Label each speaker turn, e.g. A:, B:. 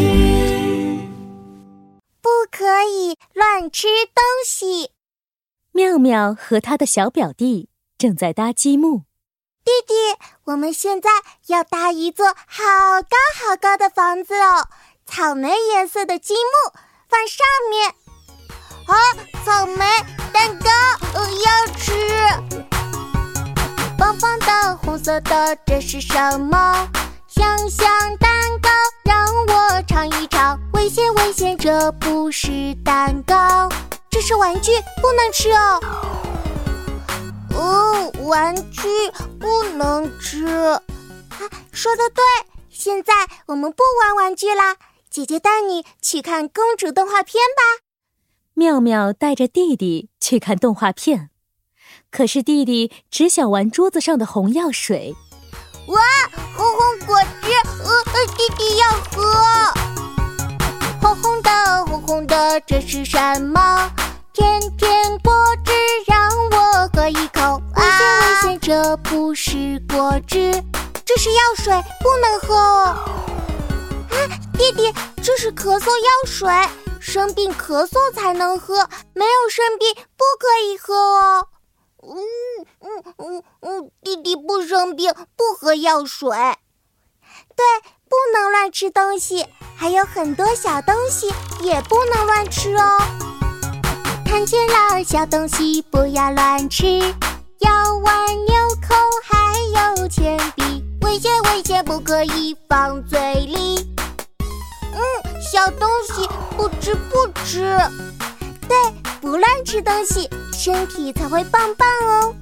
A: 剧。
B: 不可以乱吃东西。
C: 妙妙和他的小表弟正在搭积木。
B: 弟弟，我们现在要搭一座好高好高的房子哦，草莓颜色的积木放上面。啊，草莓蛋糕，呃，要吃。棒棒的，红色的，这是什么？香香这不是蛋糕，这是玩具，不能吃哦。哦，玩具不能吃。啊，说的对，现在我们不玩玩具啦。姐姐带你去看公主动画片吧。
C: 妙妙带着弟弟去看动画片，可是弟弟只想玩桌子上的红药水。
B: 哇，红红果汁，呃呃，弟弟要喝。红红的，红红的，这是什么？甜甜果汁，让我喝一口。危险危险，这不是果汁，这是药水，不能喝。啊，弟弟，这是咳嗽药水，生病咳嗽才能喝，没有生病不可以喝哦。嗯嗯嗯嗯，弟弟不生病，不喝药水。对，不能乱吃东西，还有很多小东西也不能乱吃哦。看见了小东西不要乱吃，要玩纽扣还有铅笔，危险危险不可以放嘴里。嗯，小东西不吃不吃，对，不乱吃东西，身体才会棒棒哦。